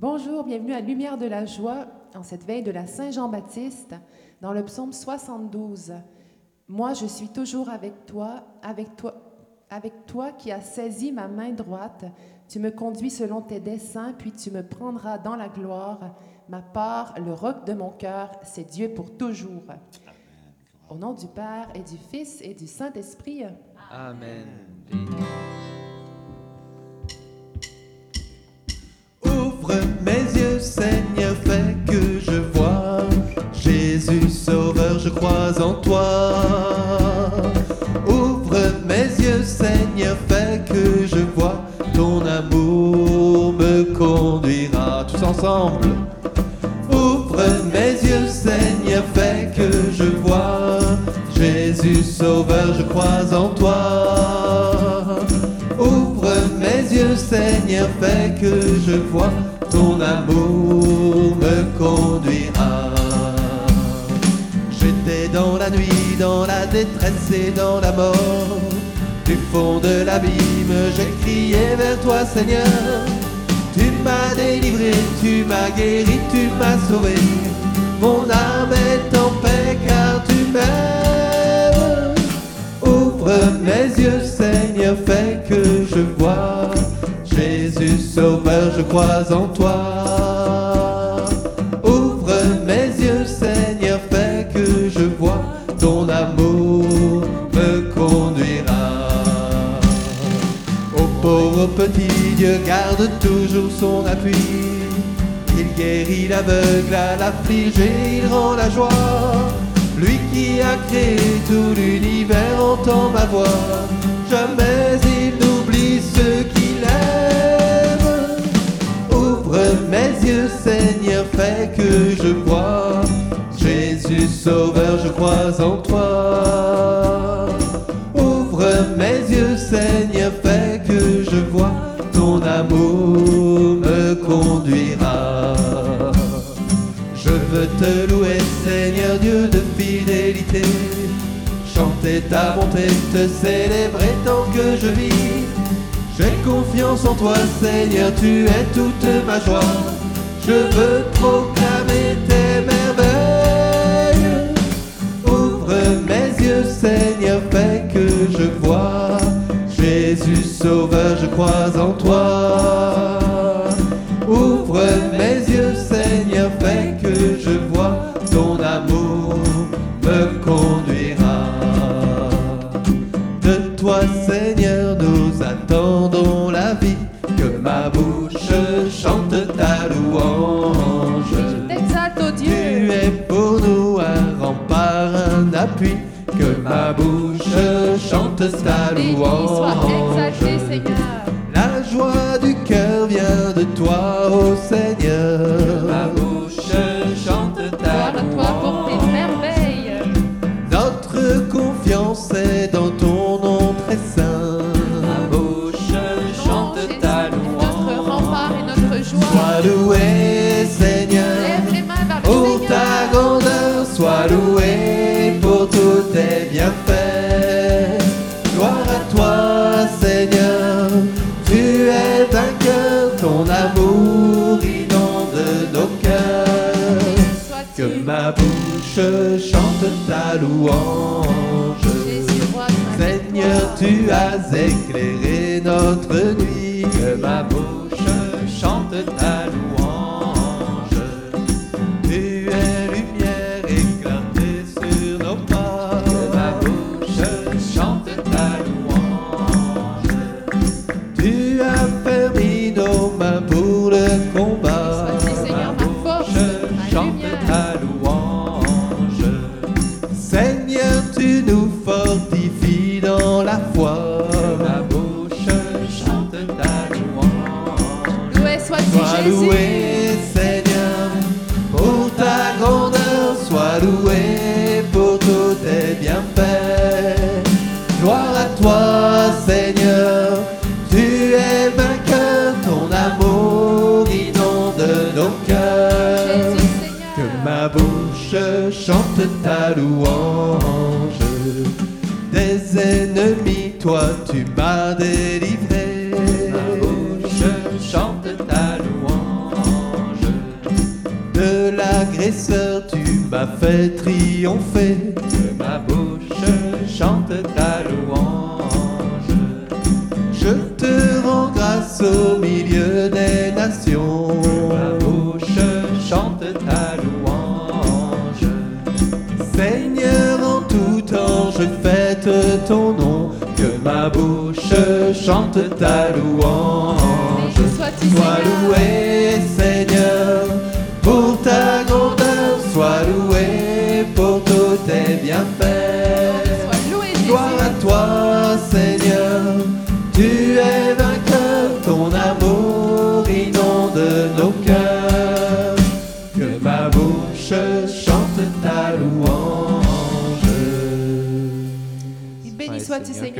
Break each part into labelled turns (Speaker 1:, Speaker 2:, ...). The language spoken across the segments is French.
Speaker 1: Bonjour, bienvenue à Lumière de la joie en cette veille de la Saint-Jean-Baptiste dans le psaume 72. Moi, je suis toujours avec toi, avec toi, avec toi qui as saisi ma main droite. Tu me conduis selon tes desseins, puis tu me prendras dans la gloire. Ma part, le roc de mon cœur, c'est Dieu pour toujours. Au nom du Père et du Fils et du Saint-Esprit.
Speaker 2: Amen.
Speaker 3: Mes yeux, Seigneur, fais que je vois. Jésus Sauveur, je crois en toi. Ouvre mes yeux, Seigneur, fais que je vois. Ton amour me conduira. Tous ensemble. Ouvre mes yeux, Seigneur, fais que je vois. Jésus Sauveur, je crois en toi. Fais que je vois. Ton amour me conduira. J'étais dans la nuit, dans la détresse et dans la mort. Du fond de l'abîme, j'ai crié vers toi, Seigneur. Tu m'as délivré, tu m'as guéri, tu m'as sauvé. Mon âme est en paix car tu m'aimes. Ouvre mes yeux, Seigneur, fais que je vois. Jésus Sauveur, je crois en toi. Ouvre mes yeux, Seigneur, fais que je vois. Ton amour me conduira. Au pauvre petit Dieu garde toujours son appui. Il guérit l'aveugle, à l'affligé, il rend la joie. Lui qui a créé tout l'univers entend ma voix. Jamais il n'oublie ceux aime. Ouvre mes yeux, Seigneur, fais que je vois. Jésus Sauveur, je crois en toi. Ouvre mes yeux, Seigneur, fais que je vois. Ton amour me conduira. Je veux te louer, Seigneur Dieu de fidélité. Chanter ta bonté, te célébrer tant que je vis. Confiance en toi, Seigneur, tu es toute ma joie. Je veux proclamer tes merveilles. Ouvre mes yeux, Seigneur, fais que je vois. Jésus Sauveur, je crois en toi. Ouvre mes yeux, Seigneur, fais que je vois. Ton amour me conduira. Attendons la vie. Que ma bouche chante ta louange. Tu es pour nous un rempart, un appui. Que ma bouche chante ta
Speaker 1: exalté,
Speaker 3: louange.
Speaker 1: Seigneur.
Speaker 3: La joie du cœur vient de toi, ô Seigneur.
Speaker 2: Ma bouche
Speaker 3: Que ma bouche chante ta louange. Seigneur, tu as éclairé notre nuit.
Speaker 2: Que ma bouche chante ta louange.
Speaker 3: des ennemis, toi tu m'as délivré.
Speaker 2: Ma bouche chante ta louange.
Speaker 3: De l'agresseur, tu m'as fait triompher.
Speaker 2: Que ma bouche chante ta louange.
Speaker 3: Je te rends grâce au milieu des nations.
Speaker 2: Ma bouche chante ta louange.
Speaker 3: Sois loué, Seigneur, pour ta grandeur. Sois loué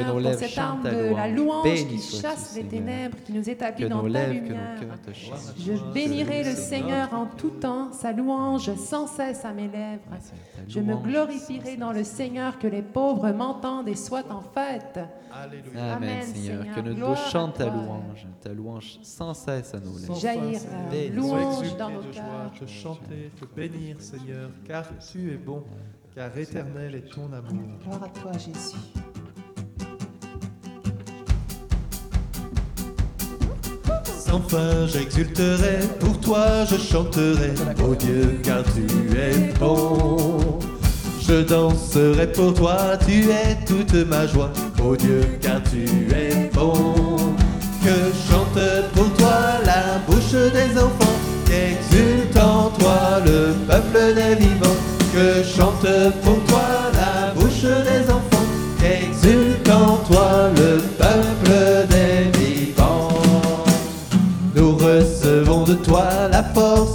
Speaker 3: que
Speaker 2: nos
Speaker 1: pour
Speaker 2: lèvres
Speaker 1: cette
Speaker 2: chantent
Speaker 1: arme
Speaker 2: ta
Speaker 1: de la
Speaker 2: louange.
Speaker 1: louange
Speaker 2: Béni
Speaker 1: qui chasse les ténèbres, qui nous
Speaker 2: Que
Speaker 1: établit
Speaker 2: nos
Speaker 1: dans ta
Speaker 2: lèvres, que
Speaker 1: lumière.
Speaker 2: nos cœurs te chantent.
Speaker 1: Je bénirai le Seigneur en tout temps, sa louange sans cesse à mes lèvres.
Speaker 2: Ta
Speaker 1: Je me
Speaker 2: louange
Speaker 1: glorifierai dans le Seigneur, que les pauvres m'entendent et soient en fête.
Speaker 3: Alléluia.
Speaker 2: Amen,
Speaker 1: Amen,
Speaker 2: Seigneur.
Speaker 1: Seigneur.
Speaker 2: Que notre
Speaker 1: Gloire
Speaker 2: bouche
Speaker 1: à
Speaker 2: chante ta louange, ta louange sans cesse à nos lèvres.
Speaker 1: Jaillir louange dans nos cœurs.
Speaker 3: te chanter, te bénir, Seigneur, car tu es bon, car éternel est ton amour.
Speaker 1: Gloire à toi, Jésus.
Speaker 3: Sans fin j'exulterai, pour toi je chanterai, ô Dieu, car tu es bon. Je danserai pour toi, tu es toute ma joie, ô Dieu, car tu es bon. Que chante pour toi la bouche des enfants, qu'exulte en toi le peuple des vivants. Que chante pour toi la bouche des enfants, qu'exulte en toi le peuple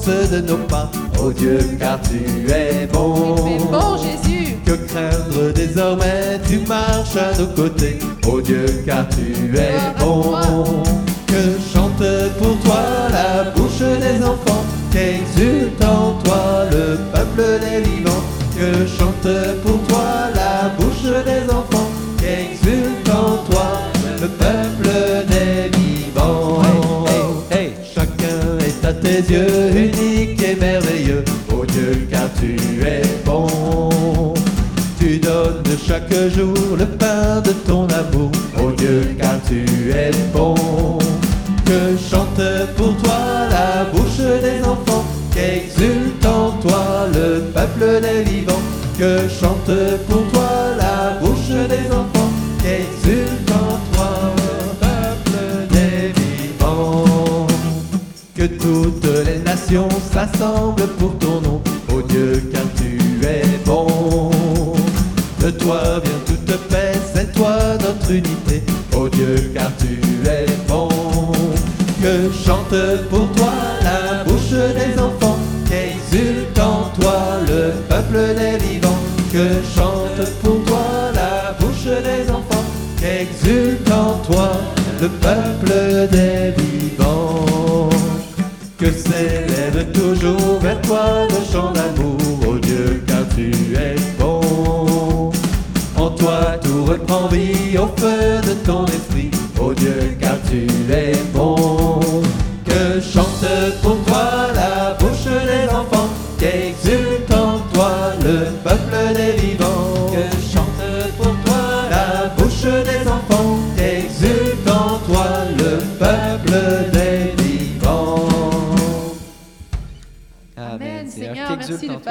Speaker 3: force de nos pas, ô Dieu, car tu es bon.
Speaker 1: Tu es bon, Jésus.
Speaker 3: Que craindre désormais, tu marches à nos côtés, ô Dieu, car tu es bon. Que chante pour toi la bouche des enfants, qu'exulte en toi le peuple des vivants. Que chante pour yeux unique et merveilleux, ô Dieu, car tu es bon. Tu donnes chaque jour le pain de ton amour, ô Dieu, car tu es bon. Que chante pour toi la bouche des enfants, qu'exulte en toi le peuple des vivants. Que chante pour toi nations s'assemblent pour ton nom, ô Dieu, car tu es bon. De toi vient toute paix, c'est toi notre unité, ô Dieu, car tu es bon. Que chante pour toi la bouche des enfants, qu'exulte en toi le peuple des vivants. Que chante pour toi la bouche des enfants, qu'exulte en toi le peuple des vivants. Que s'élève toujours vers toi le chant d'amour, ô Dieu, car tu es bon. En toi tout reprend vie au feu de ton esprit, ô Dieu, car tu es bon.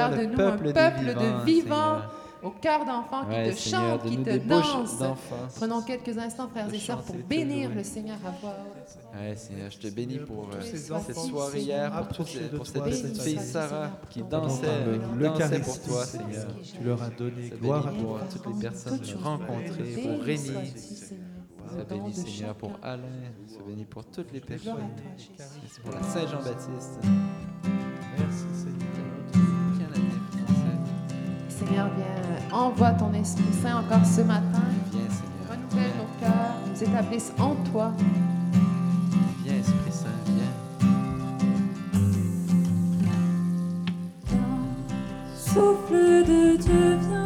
Speaker 1: Faire de nous un peuple de vivants, au cœur d'enfants qui te
Speaker 2: Seigneur,
Speaker 1: chantent, qui te dansent. Prenons quelques instants, frères et sœurs, pour bénir le Seigneur à voix haute.
Speaker 2: Ouais, Seigneur, je te bénis pour euh, cette soirée hier, pour, cette petite fille
Speaker 1: Béni
Speaker 2: Sarah qui dansait,
Speaker 1: pour
Speaker 3: le,
Speaker 2: qui dansait pour toi,
Speaker 3: Seigneur. Tu leur as donné
Speaker 2: Ça
Speaker 3: gloire à
Speaker 2: bénit pour
Speaker 3: toi.
Speaker 2: toutes les personnes rencontrées, pour Rémi. bénit,
Speaker 1: de
Speaker 2: Seigneur, pour. Alain. Ça bénit pour toutes les personnes. pour la Saint-Jean-Baptiste.
Speaker 3: Seigneur,
Speaker 1: viens, envoie ton Esprit Saint encore ce matin.
Speaker 2: Viens, Seigneur.
Speaker 1: Renouvelle nos cœurs, nous établisse en toi.
Speaker 2: Viens, Esprit Saint, viens.
Speaker 4: Souffle de Dieu, viens,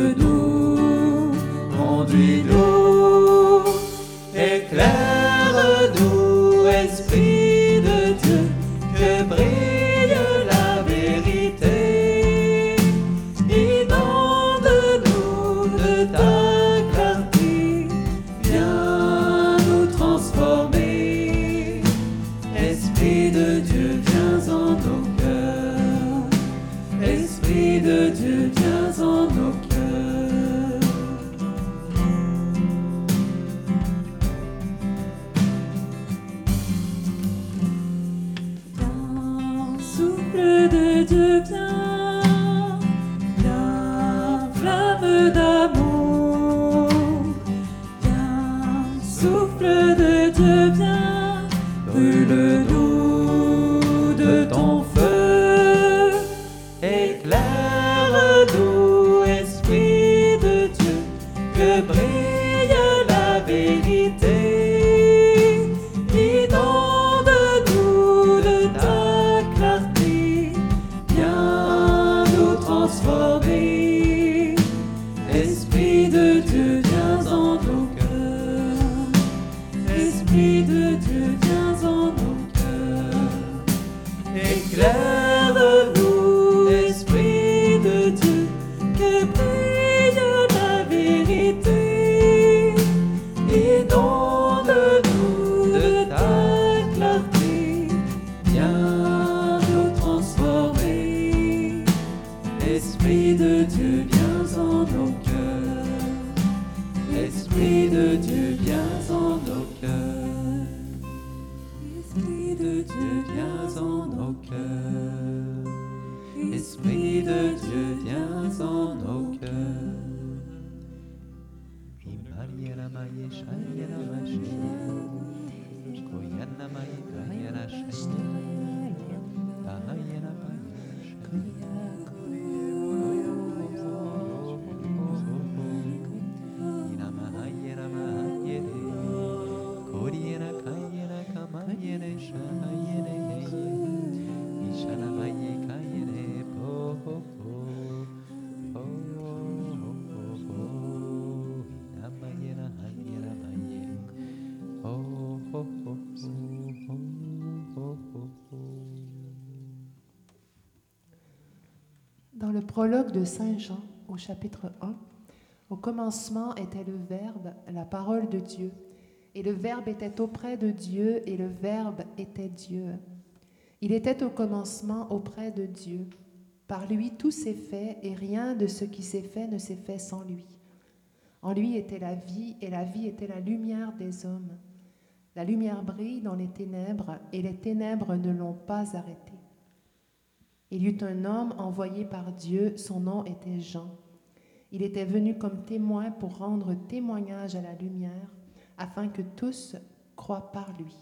Speaker 4: guide-nous, conduis-nous, de Dieu,
Speaker 1: prologue de Saint Jean, au chapitre 1, au commencement était le Verbe, la parole de Dieu. Et le Verbe était auprès de Dieu, et le Verbe était Dieu. Il était au commencement auprès de Dieu. Par lui tout s'est fait, et rien de ce qui s'est fait ne s'est fait sans lui. En lui était la vie, et la vie était la lumière des hommes. La lumière brille dans les ténèbres, et les ténèbres ne l'ont pas arrêtée. Il y eut un homme envoyé par Dieu, son nom était Jean. Il était venu comme témoin pour rendre témoignage à la lumière, afin que tous croient par lui.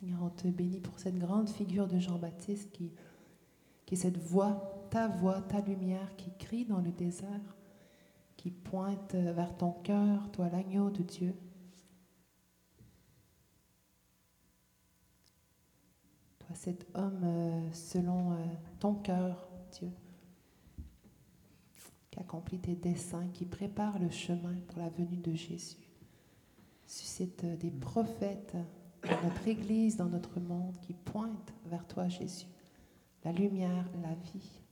Speaker 1: Seigneur, on te bénit pour cette grande figure de Jean-Baptiste qui, qui est cette voix, ta voix, ta lumière qui crie dans le désert qui pointe vers ton cœur, toi l'agneau de Dieu. Toi cet homme euh, selon euh, ton cœur, Dieu, qui accomplit tes desseins, qui prépare le chemin pour la venue de Jésus. Suscite euh, des prophètes dans notre Église, dans notre monde, qui pointent vers toi, Jésus, la lumière, la vie.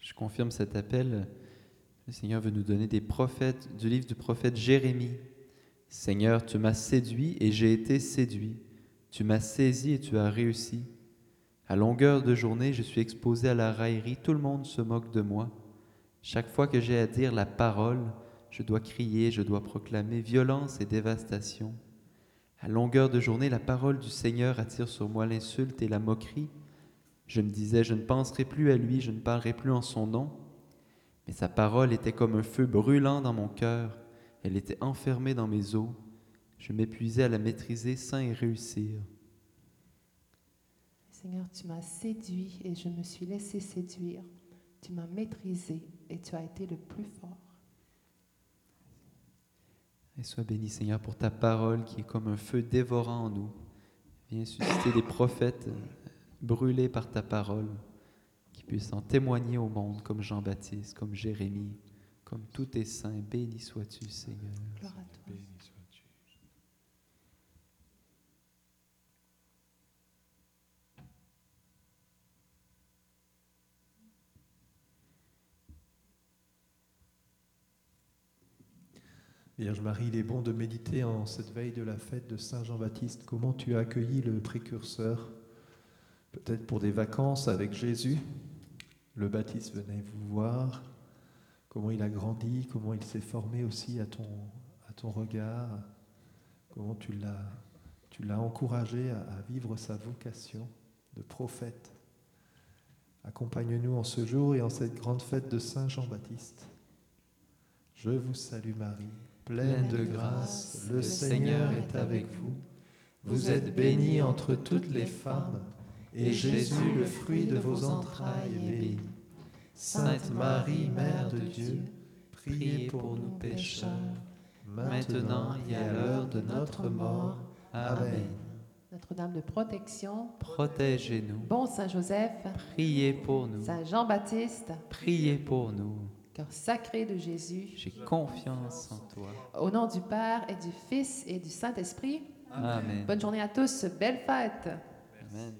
Speaker 2: Je confirme cet appel. Le Seigneur veut nous donner des prophètes du livre du prophète Jérémie. Seigneur, tu m'as séduit et j'ai été séduit. Tu m'as saisi et tu as réussi. À longueur de journée, je suis exposé à la raillerie. Tout le monde se moque de moi. Chaque fois que j'ai à dire la parole, je dois crier, je dois proclamer violence et dévastation. À longueur de journée, la parole du Seigneur attire sur moi l'insulte et la moquerie. Je me disais, je ne penserai plus à lui, je ne parlerai plus en son nom. Mais sa parole était comme un feu brûlant dans mon cœur, elle était enfermée dans mes os. Je m'épuisais à la maîtriser sans y réussir.
Speaker 1: Seigneur, tu m'as séduit et je me suis laissé séduire. Tu m'as maîtrisé et tu as été le plus fort.
Speaker 4: Et sois béni, Seigneur, pour ta parole qui est comme un feu dévorant en nous. Viens susciter des prophètes brûlés par ta parole, puissent en témoigner au monde, comme Jean-Baptiste, comme Jérémie, comme tous tes saints. Béni sois-tu, Seigneur.
Speaker 1: Gloire à toi.
Speaker 3: Béni sois-tu. Vierge Marie, il est bon de méditer en cette veille de la fête de Saint Jean-Baptiste. Comment tu as accueilli le précurseur? Peut-être pour des vacances avec Jésus? Le Baptiste venait vous voir. Comment il a grandi, comment il s'est formé aussi à ton, à ton regard. Comment tu l'as, tu l'as encouragé à, à vivre sa vocation de prophète. Accompagne-nous en ce jour et en cette grande fête de Saint Jean-Baptiste. Je vous salue Marie, pleine de grâce, le Seigneur est avec vous. Vous êtes bénie entre toutes les femmes, et Jésus, le fruit de vos entrailles, est béni. Sainte Marie, Mère de Dieu, priez pour nous pécheurs, maintenant et à l'heure de notre mort. Amen.
Speaker 1: Notre-Dame de protection,
Speaker 4: Protégez-nous.
Speaker 1: bon Saint Joseph,
Speaker 4: Priez pour nous.
Speaker 1: Saint Jean-Baptiste,
Speaker 4: Priez pour nous.
Speaker 1: cœur sacré de Jésus,
Speaker 4: J'ai confiance en toi.
Speaker 1: au nom du Père et du Fils et du Saint-Esprit,
Speaker 4: Amen.
Speaker 1: bonne journée à tous, belle fête.
Speaker 4: Amen.